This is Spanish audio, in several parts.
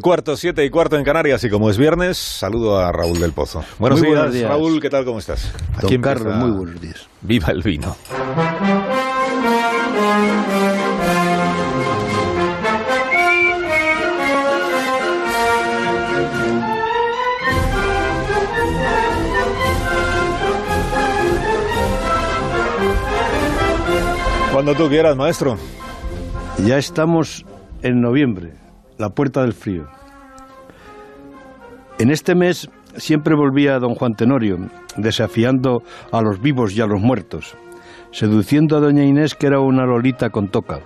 Cuarto, siete y cuarto en Canarias y como es viernes, saludo a Raúl del Pozo. Buenos, días, buenos días. Raúl, ¿qué tal? ¿Cómo estás? Don empieza- Carlos, muy buenos días. Viva el vino. Cuando tú quieras, maestro. Ya estamos en noviembre, la puerta del frío. En este mes siempre volvía don Juan Tenorio, desafiando a los vivos y a los muertos, seduciendo a doña Inés que era una lolita con toca.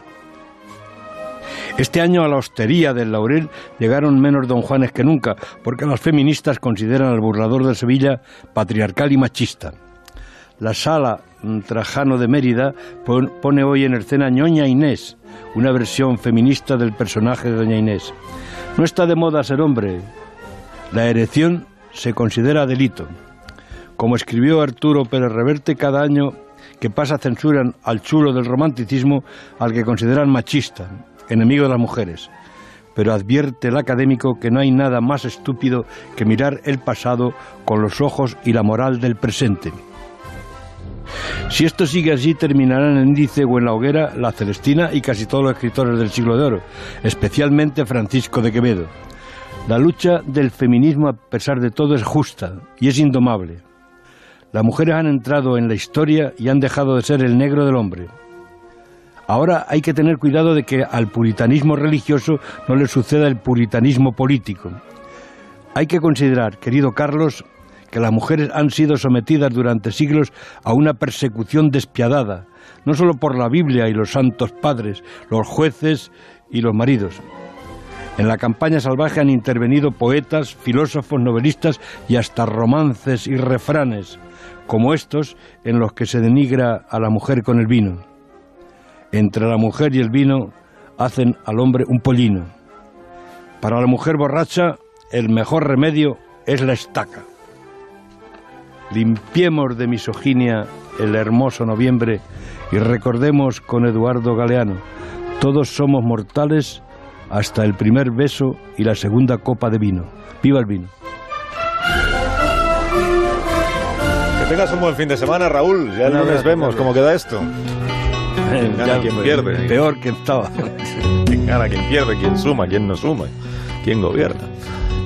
Este año a la hostería del Laurel llegaron menos don Juanes que nunca, porque las feministas consideran al burlador de Sevilla patriarcal y machista. La sala mm, Trajano de Mérida pon- pone hoy en escena Ñoña Inés, una versión feminista del personaje de Doña Inés. No está de moda ser hombre. La erección se considera delito. Como escribió Arturo Pérez Reverte, cada año que pasa censuran al chulo del romanticismo al que consideran machista, enemigo de las mujeres. Pero advierte el académico que no hay nada más estúpido que mirar el pasado con los ojos y la moral del presente. Si esto sigue así, terminará en índice o en la hoguera la Celestina y casi todos los escritores del siglo de oro, especialmente Francisco de Quevedo. La lucha del feminismo, a pesar de todo, es justa y es indomable. Las mujeres han entrado en la historia y han dejado de ser el negro del hombre. Ahora hay que tener cuidado de que al puritanismo religioso no le suceda el puritanismo político. Hay que considerar, querido Carlos, que las mujeres han sido sometidas durante siglos a una persecución despiadada, no solo por la Biblia y los santos padres, los jueces y los maridos. En la campaña salvaje han intervenido poetas, filósofos, novelistas y hasta romances y refranes, como estos en los que se denigra a la mujer con el vino. Entre la mujer y el vino hacen al hombre un pollino. Para la mujer borracha, el mejor remedio es la estaca. Limpiemos de misoginia el hermoso noviembre y recordemos con Eduardo Galeano, todos somos mortales hasta el primer beso y la segunda copa de vino. ¡Viva el vino! Que tengas un buen fin de semana, Raúl. Ya lunes abrazo, vemos cómo queda esto. ¿Quién gana, quién pierde? Peor que estaba. ¿Quién gana, quién pierde, quién suma, quién no suma, quién gobierna.